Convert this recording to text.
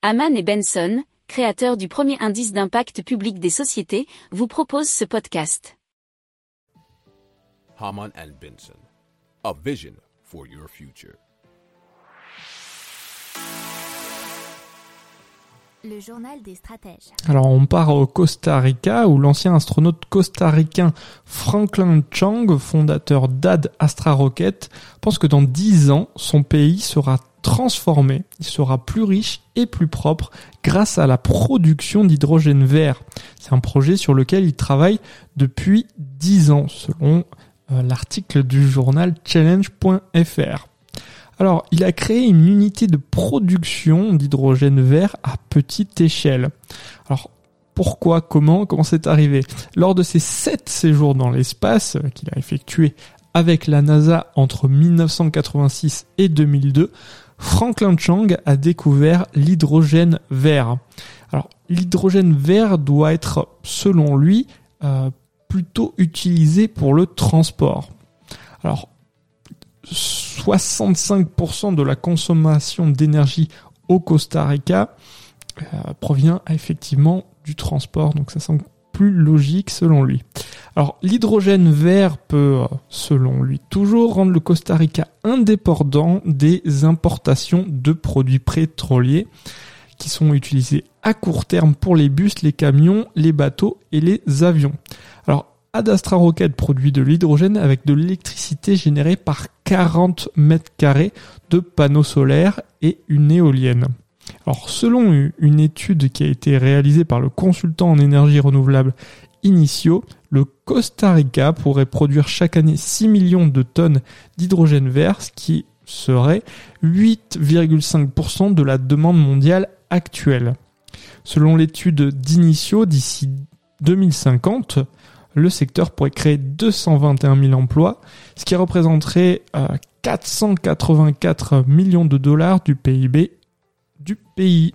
Haman et Benson, créateurs du premier indice d'impact public des sociétés, vous proposent ce podcast. Haman and Benson, a vision for your future. Le journal des stratèges. Alors on part au Costa Rica où l'ancien astronaute costaricain Franklin Chang, fondateur d'AD Astra Rocket, pense que dans 10 ans, son pays sera transformé, il sera plus riche et plus propre grâce à la production d'hydrogène vert. C'est un projet sur lequel il travaille depuis 10 ans selon euh, l'article du journal challenge.fr. Alors, il a créé une unité de production d'hydrogène vert à petite échelle. Alors, pourquoi, comment, comment c'est arrivé? Lors de ses sept séjours dans l'espace euh, qu'il a effectué avec la NASA entre 1986 et 2002, Franklin Chang a découvert l'hydrogène vert. Alors, l'hydrogène vert doit être, selon lui, euh, plutôt utilisé pour le transport. Alors, 65% de la consommation d'énergie au Costa Rica euh, provient effectivement du transport, donc ça semble plus logique selon lui. Alors l'hydrogène vert peut, euh, selon lui, toujours rendre le Costa Rica indépendant des importations de produits pétroliers qui sont utilisés à court terme pour les bus, les camions, les bateaux et les avions. Alors Adastra Rocket produit de l'hydrogène avec de l'électricité générée par 40 mètres carrés de panneaux solaires et une éolienne. Alors, selon une étude qui a été réalisée par le consultant en énergie renouvelable Initio, le Costa Rica pourrait produire chaque année 6 millions de tonnes d'hydrogène vert, ce qui serait 8,5% de la demande mondiale actuelle. Selon l'étude d'Initio, d'ici 2050, le secteur pourrait créer 221 000 emplois, ce qui représenterait 484 euh, millions de dollars du PIB du pays.